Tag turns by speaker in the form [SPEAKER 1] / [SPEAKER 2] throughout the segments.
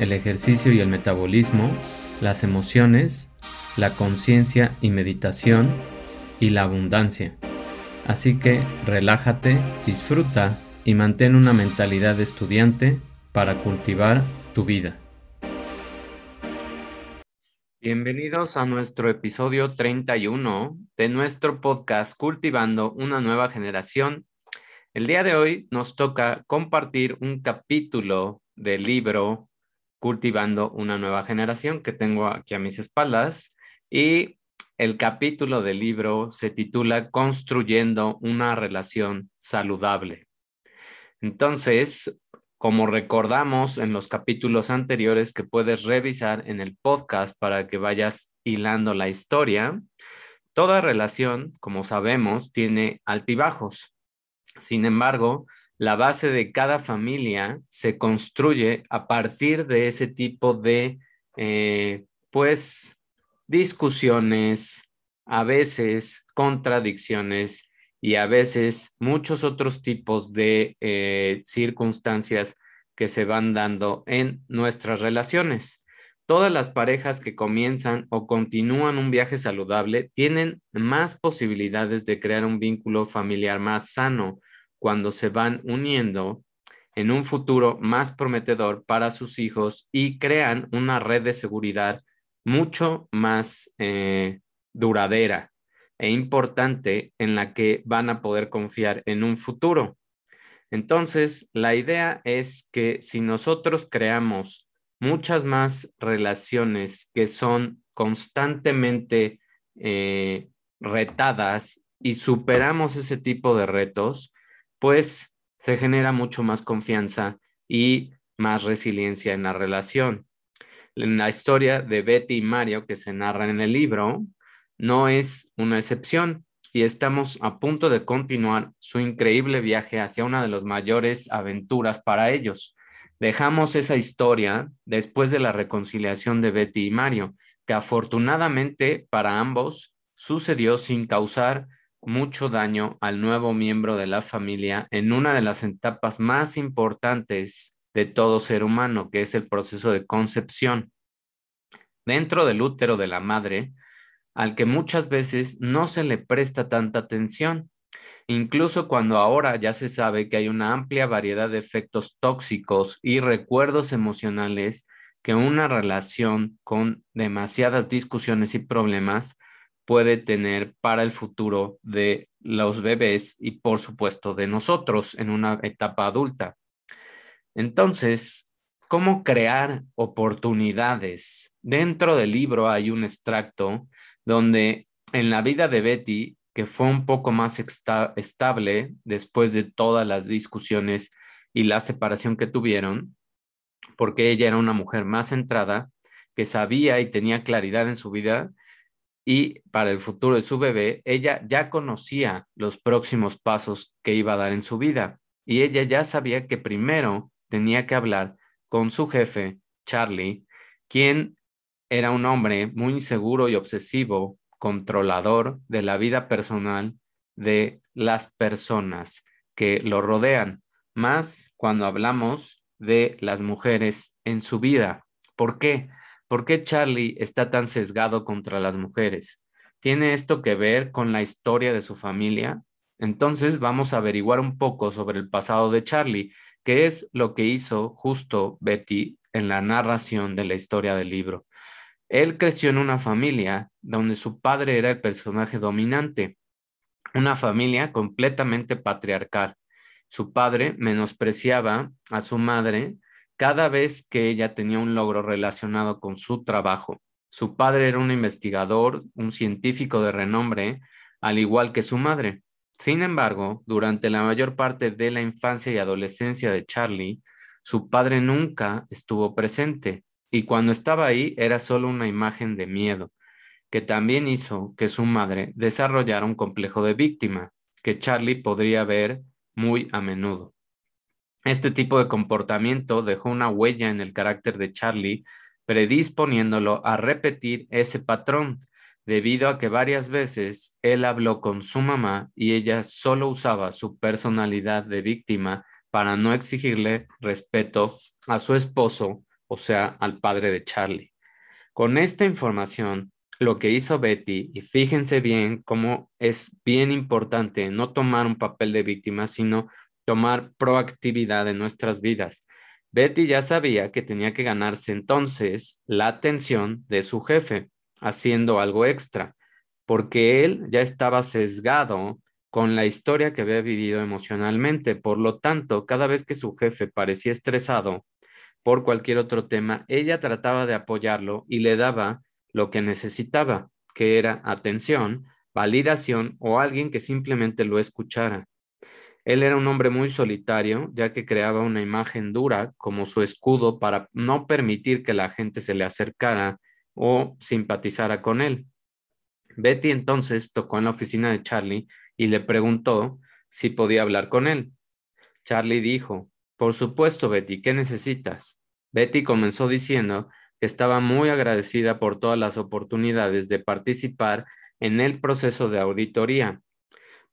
[SPEAKER 1] el ejercicio y el metabolismo, las emociones, la conciencia y meditación y la abundancia. Así que relájate, disfruta y mantén una mentalidad de estudiante para cultivar tu vida. Bienvenidos a nuestro episodio 31 de nuestro podcast Cultivando una nueva generación. El día de hoy nos toca compartir un capítulo del libro Cultivando una nueva generación que tengo aquí a mis espaldas y el capítulo del libro se titula Construyendo una relación saludable. Entonces, como recordamos en los capítulos anteriores que puedes revisar en el podcast para que vayas hilando la historia, toda relación, como sabemos, tiene altibajos. Sin embargo, la base de cada familia se construye a partir de ese tipo de, eh, pues, discusiones, a veces contradicciones y a veces muchos otros tipos de eh, circunstancias que se van dando en nuestras relaciones. Todas las parejas que comienzan o continúan un viaje saludable tienen más posibilidades de crear un vínculo familiar más sano, cuando se van uniendo en un futuro más prometedor para sus hijos y crean una red de seguridad mucho más eh, duradera e importante en la que van a poder confiar en un futuro. Entonces, la idea es que si nosotros creamos muchas más relaciones que son constantemente eh, retadas y superamos ese tipo de retos, pues se genera mucho más confianza y más resiliencia en la relación. En la historia de Betty y Mario que se narra en el libro no es una excepción y estamos a punto de continuar su increíble viaje hacia una de las mayores aventuras para ellos. Dejamos esa historia después de la reconciliación de Betty y Mario, que afortunadamente para ambos sucedió sin causar mucho daño al nuevo miembro de la familia en una de las etapas más importantes de todo ser humano, que es el proceso de concepción. Dentro del útero de la madre, al que muchas veces no se le presta tanta atención, incluso cuando ahora ya se sabe que hay una amplia variedad de efectos tóxicos y recuerdos emocionales que una relación con demasiadas discusiones y problemas puede tener para el futuro de los bebés y por supuesto de nosotros en una etapa adulta. Entonces, ¿cómo crear oportunidades? Dentro del libro hay un extracto donde en la vida de Betty, que fue un poco más estable después de todas las discusiones y la separación que tuvieron, porque ella era una mujer más centrada, que sabía y tenía claridad en su vida, y para el futuro de su bebé, ella ya conocía los próximos pasos que iba a dar en su vida y ella ya sabía que primero tenía que hablar con su jefe, Charlie, quien era un hombre muy inseguro y obsesivo, controlador de la vida personal de las personas que lo rodean, más cuando hablamos de las mujeres en su vida. ¿Por qué? ¿Por qué Charlie está tan sesgado contra las mujeres? ¿Tiene esto que ver con la historia de su familia? Entonces vamos a averiguar un poco sobre el pasado de Charlie, que es lo que hizo justo Betty en la narración de la historia del libro. Él creció en una familia donde su padre era el personaje dominante, una familia completamente patriarcal. Su padre menospreciaba a su madre cada vez que ella tenía un logro relacionado con su trabajo. Su padre era un investigador, un científico de renombre, al igual que su madre. Sin embargo, durante la mayor parte de la infancia y adolescencia de Charlie, su padre nunca estuvo presente y cuando estaba ahí era solo una imagen de miedo, que también hizo que su madre desarrollara un complejo de víctima, que Charlie podría ver muy a menudo. Este tipo de comportamiento dejó una huella en el carácter de Charlie, predisponiéndolo a repetir ese patrón, debido a que varias veces él habló con su mamá y ella solo usaba su personalidad de víctima para no exigirle respeto a su esposo, o sea, al padre de Charlie. Con esta información, lo que hizo Betty, y fíjense bien cómo es bien importante no tomar un papel de víctima, sino tomar proactividad en nuestras vidas. Betty ya sabía que tenía que ganarse entonces la atención de su jefe, haciendo algo extra, porque él ya estaba sesgado con la historia que había vivido emocionalmente. Por lo tanto, cada vez que su jefe parecía estresado por cualquier otro tema, ella trataba de apoyarlo y le daba lo que necesitaba, que era atención, validación o alguien que simplemente lo escuchara. Él era un hombre muy solitario, ya que creaba una imagen dura como su escudo para no permitir que la gente se le acercara o simpatizara con él. Betty entonces tocó en la oficina de Charlie y le preguntó si podía hablar con él. Charlie dijo, por supuesto, Betty, ¿qué necesitas? Betty comenzó diciendo que estaba muy agradecida por todas las oportunidades de participar en el proceso de auditoría,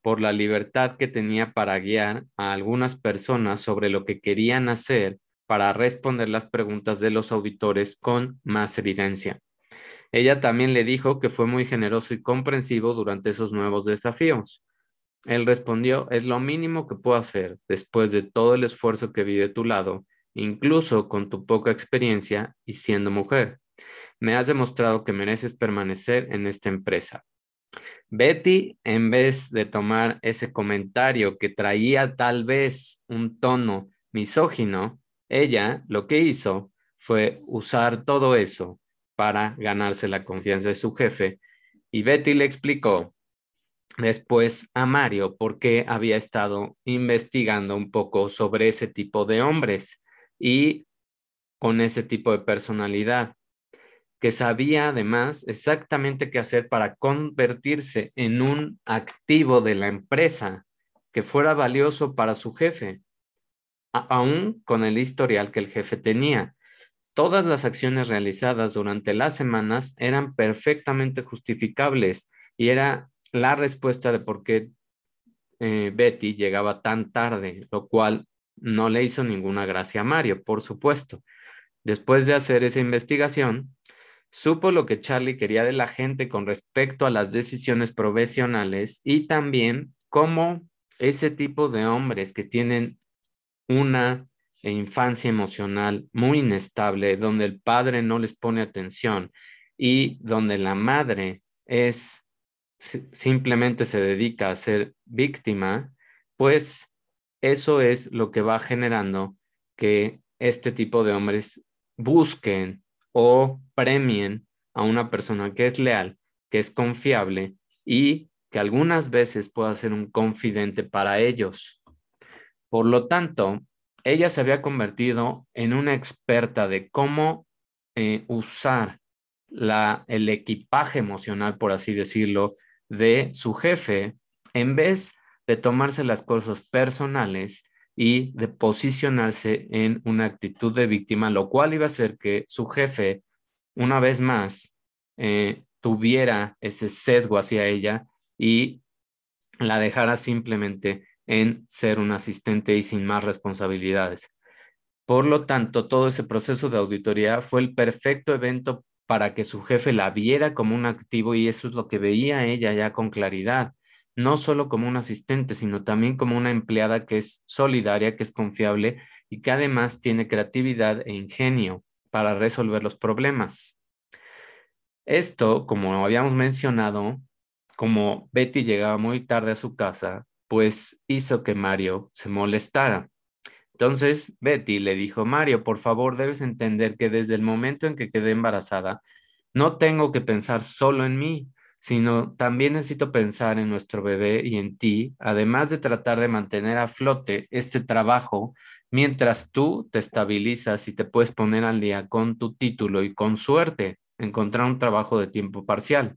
[SPEAKER 1] por la libertad que tenía para guiar a algunas personas sobre lo que querían hacer para responder las preguntas de los auditores con más evidencia. Ella también le dijo que fue muy generoso y comprensivo durante esos nuevos desafíos. Él respondió, es lo mínimo que puedo hacer después de todo el esfuerzo que vi de tu lado, incluso con tu poca experiencia y siendo mujer. Me has demostrado que mereces permanecer en esta empresa. Betty, en vez de tomar ese comentario que traía tal vez un tono misógino, ella lo que hizo fue usar todo eso para ganarse la confianza de su jefe. Y Betty le explicó después a Mario por qué había estado investigando un poco sobre ese tipo de hombres y con ese tipo de personalidad, que sabía además exactamente qué hacer para convertirse en un activo de la empresa que fuera valioso para su jefe, aún con el historial que el jefe tenía. Todas las acciones realizadas durante las semanas eran perfectamente justificables y era la respuesta de por qué eh, Betty llegaba tan tarde, lo cual no le hizo ninguna gracia a Mario, por supuesto. Después de hacer esa investigación, supo lo que Charlie quería de la gente con respecto a las decisiones profesionales y también cómo ese tipo de hombres que tienen una infancia emocional muy inestable, donde el padre no les pone atención y donde la madre es simplemente se dedica a ser víctima, pues eso es lo que va generando que este tipo de hombres busquen o premien a una persona que es leal, que es confiable y que algunas veces pueda ser un confidente para ellos. Por lo tanto, ella se había convertido en una experta de cómo eh, usar la, el equipaje emocional, por así decirlo, de su jefe, en vez de tomarse las cosas personales y de posicionarse en una actitud de víctima, lo cual iba a hacer que su jefe, una vez más, eh, tuviera ese sesgo hacia ella y la dejara simplemente en ser un asistente y sin más responsabilidades. Por lo tanto, todo ese proceso de auditoría fue el perfecto evento para que su jefe la viera como un activo y eso es lo que veía ella ya con claridad, no solo como un asistente, sino también como una empleada que es solidaria, que es confiable y que además tiene creatividad e ingenio para resolver los problemas. Esto, como habíamos mencionado, como Betty llegaba muy tarde a su casa, pues hizo que Mario se molestara. Entonces Betty le dijo, Mario, por favor, debes entender que desde el momento en que quedé embarazada, no tengo que pensar solo en mí, sino también necesito pensar en nuestro bebé y en ti, además de tratar de mantener a flote este trabajo mientras tú te estabilizas y te puedes poner al día con tu título y con suerte encontrar un trabajo de tiempo parcial.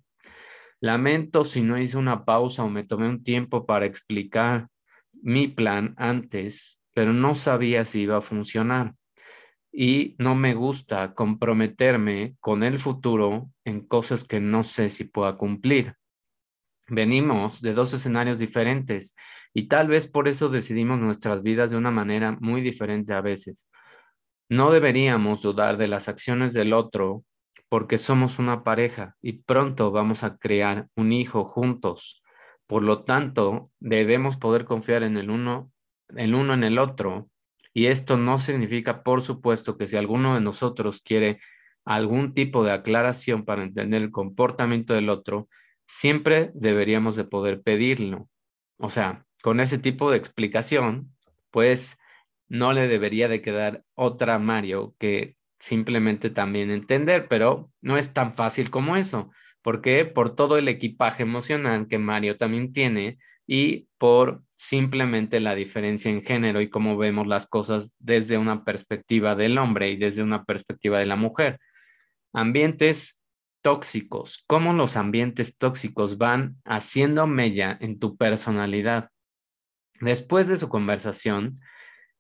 [SPEAKER 1] Lamento si no hice una pausa o me tomé un tiempo para explicar mi plan antes, pero no sabía si iba a funcionar y no me gusta comprometerme con el futuro en cosas que no sé si pueda cumplir. Venimos de dos escenarios diferentes y tal vez por eso decidimos nuestras vidas de una manera muy diferente a veces. No deberíamos dudar de las acciones del otro porque somos una pareja y pronto vamos a crear un hijo juntos. Por lo tanto, debemos poder confiar en el uno, el uno en el otro y esto no significa, por supuesto, que si alguno de nosotros quiere algún tipo de aclaración para entender el comportamiento del otro, siempre deberíamos de poder pedirlo. O sea, con ese tipo de explicación, pues no le debería de quedar otra Mario que simplemente también entender, pero no es tan fácil como eso. porque Por todo el equipaje emocional que Mario también tiene y por simplemente la diferencia en género y cómo vemos las cosas desde una perspectiva del hombre y desde una perspectiva de la mujer. Ambientes tóxicos, cómo los ambientes tóxicos van haciendo mella en tu personalidad. Después de su conversación,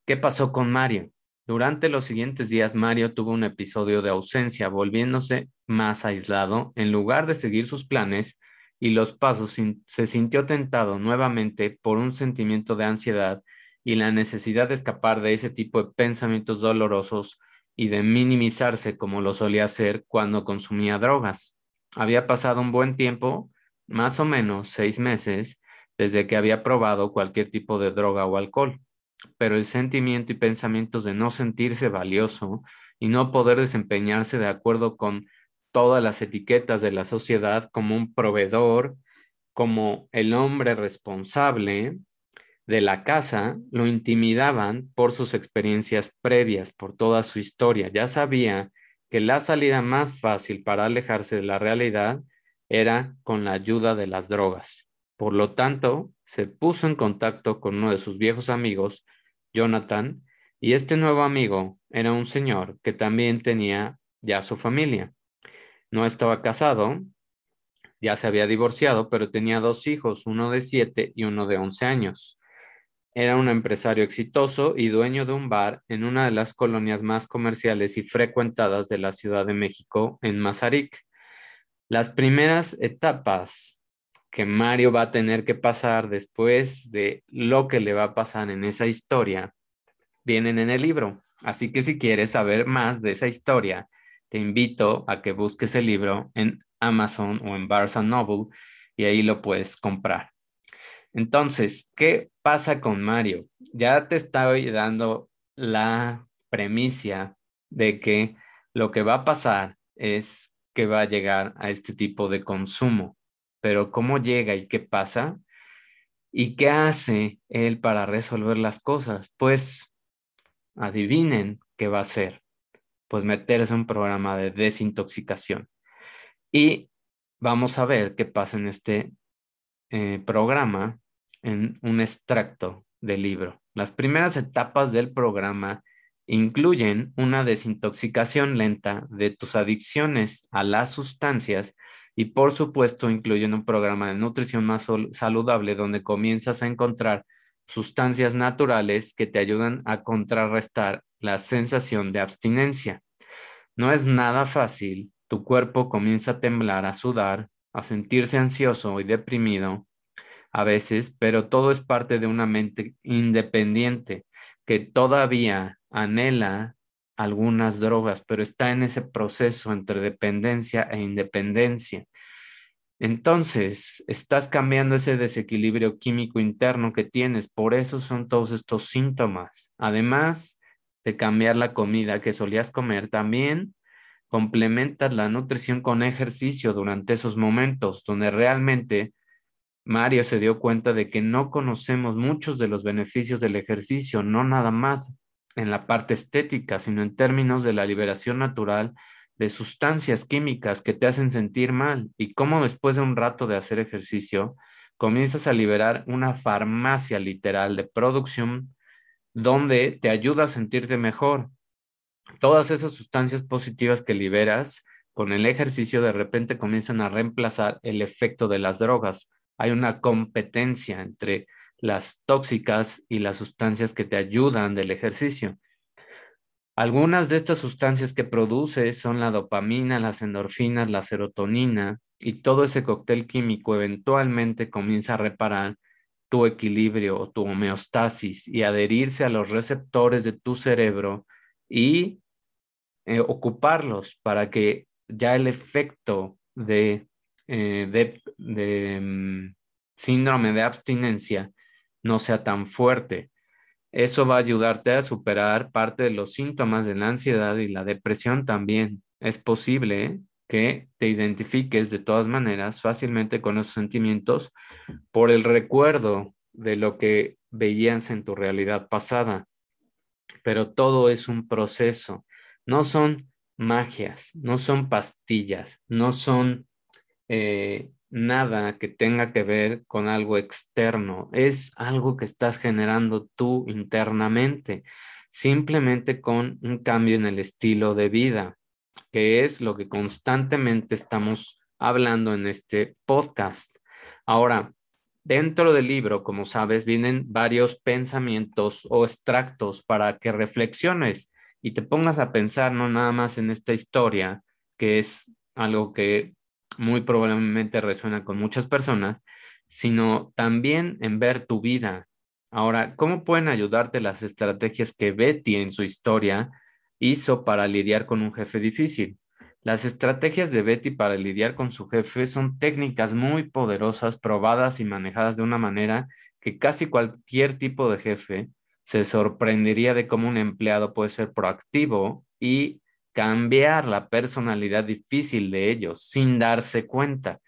[SPEAKER 1] ¿qué pasó con Mario? Durante los siguientes días, Mario tuvo un episodio de ausencia, volviéndose más aislado. En lugar de seguir sus planes, y los pasos se sintió tentado nuevamente por un sentimiento de ansiedad y la necesidad de escapar de ese tipo de pensamientos dolorosos y de minimizarse como lo solía hacer cuando consumía drogas. Había pasado un buen tiempo, más o menos seis meses, desde que había probado cualquier tipo de droga o alcohol, pero el sentimiento y pensamientos de no sentirse valioso y no poder desempeñarse de acuerdo con todas las etiquetas de la sociedad como un proveedor, como el hombre responsable de la casa, lo intimidaban por sus experiencias previas, por toda su historia. Ya sabía que la salida más fácil para alejarse de la realidad era con la ayuda de las drogas. Por lo tanto, se puso en contacto con uno de sus viejos amigos, Jonathan, y este nuevo amigo era un señor que también tenía ya su familia. No estaba casado, ya se había divorciado, pero tenía dos hijos, uno de siete y uno de once años. Era un empresario exitoso y dueño de un bar en una de las colonias más comerciales y frecuentadas de la Ciudad de México, en Mazarik. Las primeras etapas que Mario va a tener que pasar después de lo que le va a pasar en esa historia vienen en el libro. Así que si quieres saber más de esa historia, te invito a que busques el libro en Amazon o en Barnes Noble y ahí lo puedes comprar. Entonces, ¿qué pasa con Mario? Ya te estoy dando la premisa de que lo que va a pasar es que va a llegar a este tipo de consumo. Pero ¿cómo llega y qué pasa? ¿Y qué hace él para resolver las cosas? Pues adivinen qué va a hacer pues meterse en un programa de desintoxicación. Y vamos a ver qué pasa en este eh, programa en un extracto del libro. Las primeras etapas del programa incluyen una desintoxicación lenta de tus adicciones a las sustancias y por supuesto incluyen un programa de nutrición más saludable donde comienzas a encontrar sustancias naturales que te ayudan a contrarrestar la sensación de abstinencia. No es nada fácil, tu cuerpo comienza a temblar, a sudar, a sentirse ansioso y deprimido a veces, pero todo es parte de una mente independiente que todavía anhela algunas drogas, pero está en ese proceso entre dependencia e independencia. Entonces, estás cambiando ese desequilibrio químico interno que tienes, por eso son todos estos síntomas. Además de cambiar la comida que solías comer, también complementas la nutrición con ejercicio durante esos momentos donde realmente Mario se dio cuenta de que no conocemos muchos de los beneficios del ejercicio, no nada más en la parte estética, sino en términos de la liberación natural de sustancias químicas que te hacen sentir mal. Y cómo después de un rato de hacer ejercicio comienzas a liberar una farmacia literal de producción donde te ayuda a sentirte mejor. Todas esas sustancias positivas que liberas con el ejercicio de repente comienzan a reemplazar el efecto de las drogas. Hay una competencia entre las tóxicas y las sustancias que te ayudan del ejercicio. Algunas de estas sustancias que produce son la dopamina, las endorfinas, la serotonina y todo ese cóctel químico eventualmente comienza a reparar tu equilibrio o tu homeostasis y adherirse a los receptores de tu cerebro y eh, ocuparlos para que ya el efecto de, eh, de, mm, síndrome de abstinencia no sea tan fuerte. Eso va a ayudarte a superar parte de los síntomas de la ansiedad y la depresión también. Es posible que te identifiques de todas maneras fácilmente con esos sentimientos por el recuerdo de lo que veías en tu realidad pasada. Pero todo es un proceso. No son magias, no son pastillas, no son eh, nada que tenga que ver con algo externo, es algo que estás generando tú internamente, simplemente con un cambio en el estilo de vida, que es lo que constantemente estamos hablando en este podcast. Ahora, dentro del libro, como sabes, vienen varios pensamientos o extractos para que reflexiones y te pongas a pensar no nada más en esta historia, que es algo que muy probablemente resuena con muchas personas, sino también en ver tu vida. Ahora, ¿cómo pueden ayudarte las estrategias que Betty en su historia hizo para lidiar con un jefe difícil? Las estrategias de Betty para lidiar con su jefe son técnicas muy poderosas, probadas y manejadas de una manera que casi cualquier tipo de jefe se sorprendería de cómo un empleado puede ser proactivo y cambiar la personalidad difícil de ellos sin darse cuenta.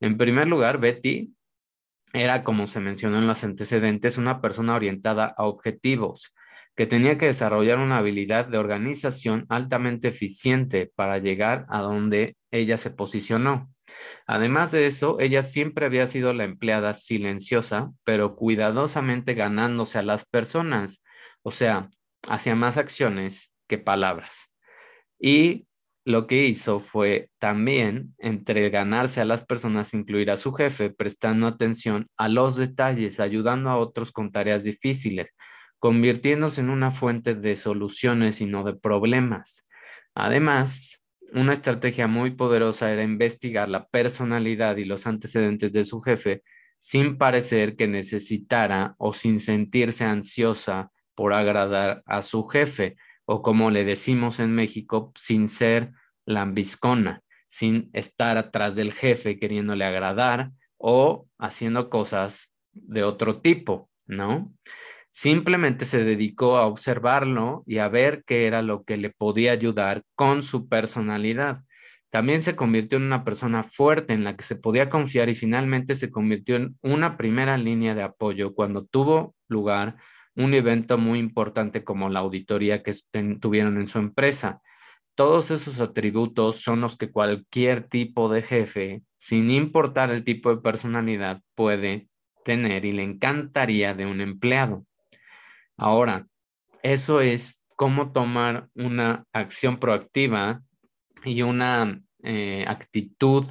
[SPEAKER 1] En primer lugar, Betty era, como se mencionó en los antecedentes, una persona orientada a objetivos, que tenía que desarrollar una habilidad de organización altamente eficiente para llegar a donde ella se posicionó. Además de eso, ella siempre había sido la empleada silenciosa, pero cuidadosamente ganándose a las personas, o sea, hacía más acciones que palabras. Y lo que hizo fue también, entre ganarse a las personas, incluir a su jefe, prestando atención a los detalles, ayudando a otros con tareas difíciles, convirtiéndose en una fuente de soluciones y no de problemas. Además, una estrategia muy poderosa era investigar la personalidad y los antecedentes de su jefe sin parecer que necesitara o sin sentirse ansiosa por agradar a su jefe, o como le decimos en México, sin ser lambiscona, sin estar atrás del jefe queriéndole agradar o haciendo cosas de otro tipo, ¿no? Simplemente se dedicó a observarlo y a ver qué era lo que le podía ayudar con su personalidad. También se convirtió en una persona fuerte en la que se podía confiar y finalmente se convirtió en una primera línea de apoyo cuando tuvo lugar un evento muy importante como la auditoría que tuvieron en su empresa. Todos esos atributos son los que cualquier tipo de jefe, sin importar el tipo de personalidad, puede tener y le encantaría de un empleado. Ahora, eso es cómo tomar una acción proactiva y una eh, actitud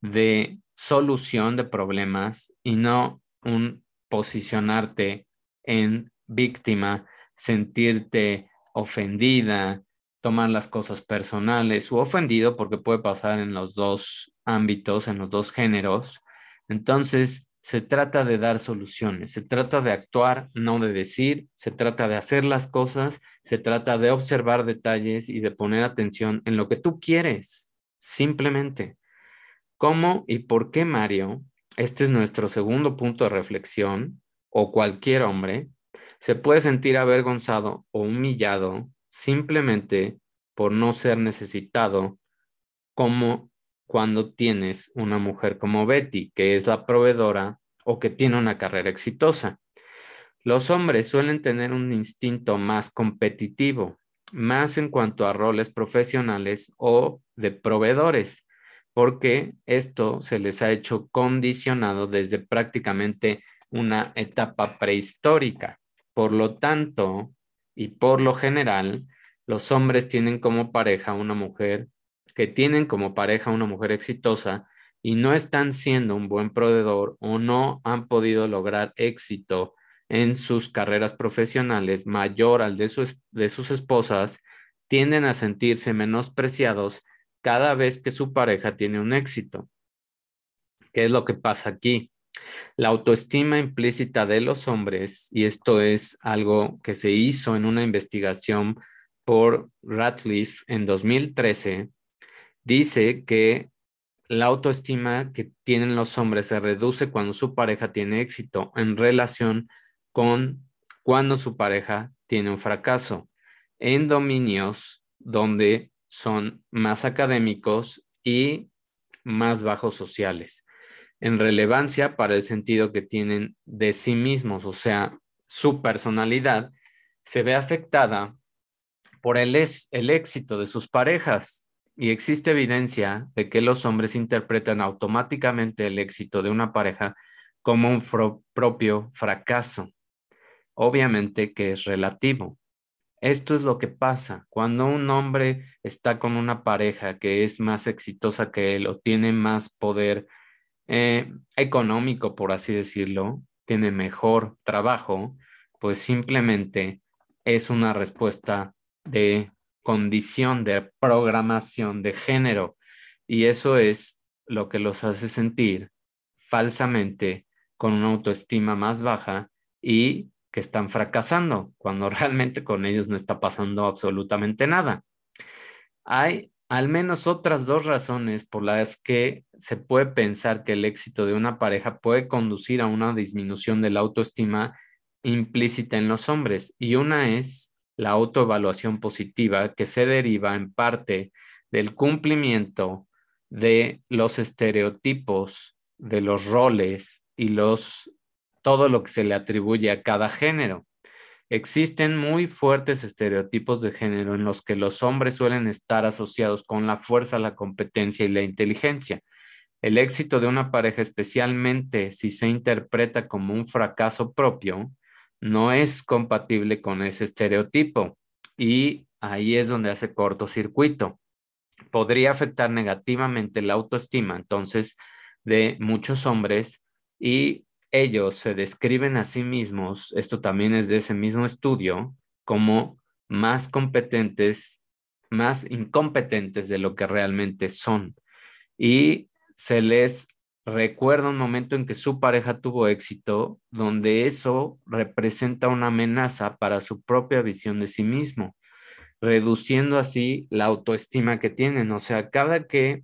[SPEAKER 1] de solución de problemas y no un posicionarte en víctima, sentirte ofendida, tomar las cosas personales o ofendido porque puede pasar en los dos ámbitos, en los dos géneros. Entonces, se trata de dar soluciones, se trata de actuar, no de decir, se trata de hacer las cosas, se trata de observar detalles y de poner atención en lo que tú quieres, simplemente. ¿Cómo y por qué Mario? Este es nuestro segundo punto de reflexión, o cualquier hombre, se puede sentir avergonzado o humillado simplemente por no ser necesitado como cuando tienes una mujer como Betty, que es la proveedora o que tiene una carrera exitosa. Los hombres suelen tener un instinto más competitivo, más en cuanto a roles profesionales o de proveedores, porque esto se les ha hecho condicionado desde prácticamente una etapa prehistórica. Por lo tanto, y por lo general, los hombres tienen como pareja una mujer, que tienen como pareja una mujer exitosa y no están siendo un buen proveedor o no han podido lograr éxito en sus carreras profesionales mayor al de, de sus esposas, tienden a sentirse menospreciados cada vez que su pareja tiene un éxito. ¿Qué es lo que pasa aquí? La autoestima implícita de los hombres, y esto es algo que se hizo en una investigación por Ratliff en 2013, dice que la autoestima que tienen los hombres se reduce cuando su pareja tiene éxito en relación con cuando su pareja tiene un fracaso en dominios donde son más académicos y más bajos sociales, en relevancia para el sentido que tienen de sí mismos, o sea, su personalidad se ve afectada por el, el éxito de sus parejas y existe evidencia de que los hombres interpretan automáticamente el éxito de una pareja como un propio fracaso. Obviamente que es relativo. Esto es lo que pasa cuando un hombre está con una pareja que es más exitosa que él o tiene más poder eh, económico, por así decirlo, tiene mejor trabajo, pues simplemente es una respuesta de condición, de programación, de género. Y eso es lo que los hace sentir falsamente con una autoestima más baja y que están fracasando, cuando realmente con ellos no está pasando absolutamente nada. Hay al menos otras dos razones por las que se puede pensar que el éxito de una pareja puede conducir a una disminución de la autoestima implícita en los hombres. Y una es la autoevaluación positiva que se deriva en parte del cumplimiento de los estereotipos, de los roles y los todo lo que se le atribuye a cada género. Existen muy fuertes estereotipos de género en los que los hombres suelen estar asociados con la fuerza, la competencia y la inteligencia. El éxito de una pareja, especialmente si se interpreta como un fracaso propio, no es compatible con ese estereotipo y ahí es donde hace cortocircuito. Podría afectar negativamente la autoestima entonces de muchos hombres y ellos se describen a sí mismos, esto también es de ese mismo estudio, como más competentes, más incompetentes de lo que realmente son. Y se les recuerda un momento en que su pareja tuvo éxito, donde eso representa una amenaza para su propia visión de sí mismo, reduciendo así la autoestima que tienen. O sea, cada que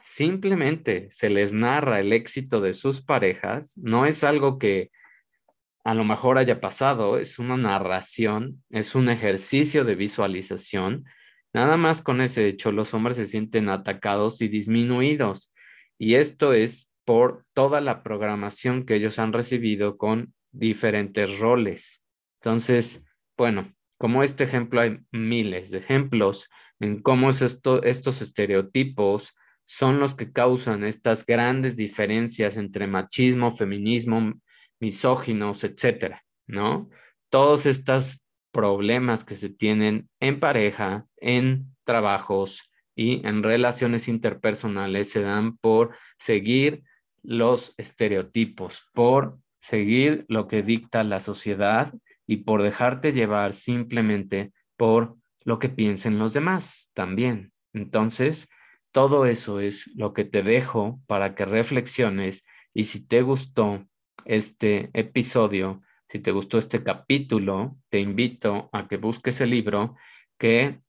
[SPEAKER 1] simplemente se les narra el éxito de sus parejas, no es algo que a lo mejor haya pasado, es una narración, es un ejercicio de visualización. Nada más con ese hecho, los hombres se sienten atacados y disminuidos. Y esto es por toda la programación que ellos han recibido con diferentes roles. Entonces, bueno, como este ejemplo hay miles de ejemplos en cómo es esto, estos estereotipos son los que causan estas grandes diferencias entre machismo, feminismo, misóginos, etcétera, ¿no? Todos estos problemas que se tienen en pareja, en trabajos y en relaciones interpersonales se dan por seguir los estereotipos, por seguir lo que dicta la sociedad y por dejarte llevar simplemente por lo que piensen los demás también. Entonces, todo eso es lo que te dejo para que reflexiones y si te gustó este episodio, si te gustó este capítulo, te invito a que busques el libro que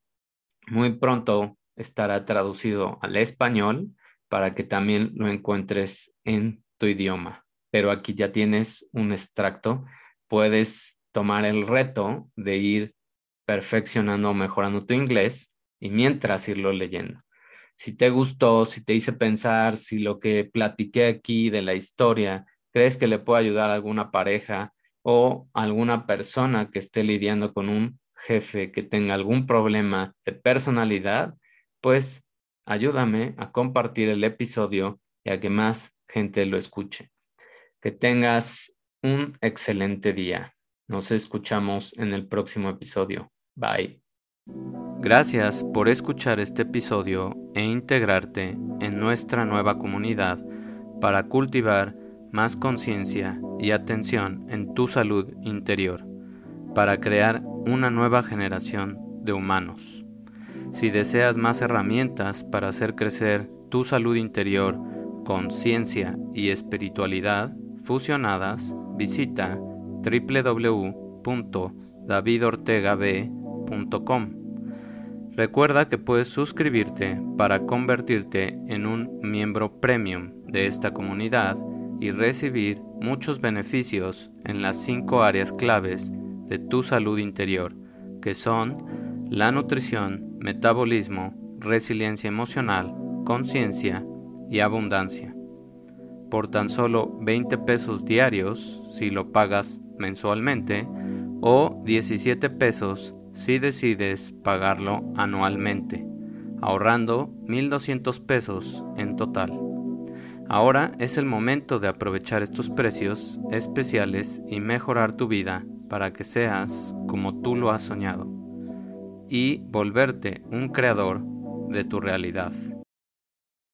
[SPEAKER 1] muy pronto estará traducido al español para que también lo encuentres en tu idioma. Pero aquí ya tienes un extracto. Puedes tomar el reto de ir perfeccionando o mejorando tu inglés y mientras irlo leyendo si te gustó, si te hice pensar, si lo que platiqué aquí de la historia, crees que le puede ayudar a alguna pareja o alguna persona que esté lidiando con un jefe que tenga algún problema de personalidad, pues ayúdame a compartir el episodio y a que más gente lo escuche. Que tengas un excelente día. Nos escuchamos en el próximo episodio. Bye. Gracias por escuchar este episodio e integrarte en nuestra nueva comunidad para cultivar más conciencia y atención en tu salud interior, para crear una nueva generación de humanos. Si deseas más herramientas para hacer crecer tu salud interior, conciencia y espiritualidad fusionadas, visita www.davidortegab.com. Recuerda que puedes suscribirte para convertirte en un miembro premium de esta comunidad y recibir muchos beneficios en las cinco áreas claves de tu salud interior, que son la nutrición, metabolismo, resiliencia emocional, conciencia y abundancia. Por tan solo 20 pesos diarios si lo pagas mensualmente o 17 pesos si decides pagarlo anualmente, ahorrando 1.200 pesos en total. Ahora es el momento de aprovechar estos precios especiales y mejorar tu vida para que seas como tú lo has soñado y volverte un creador de tu realidad.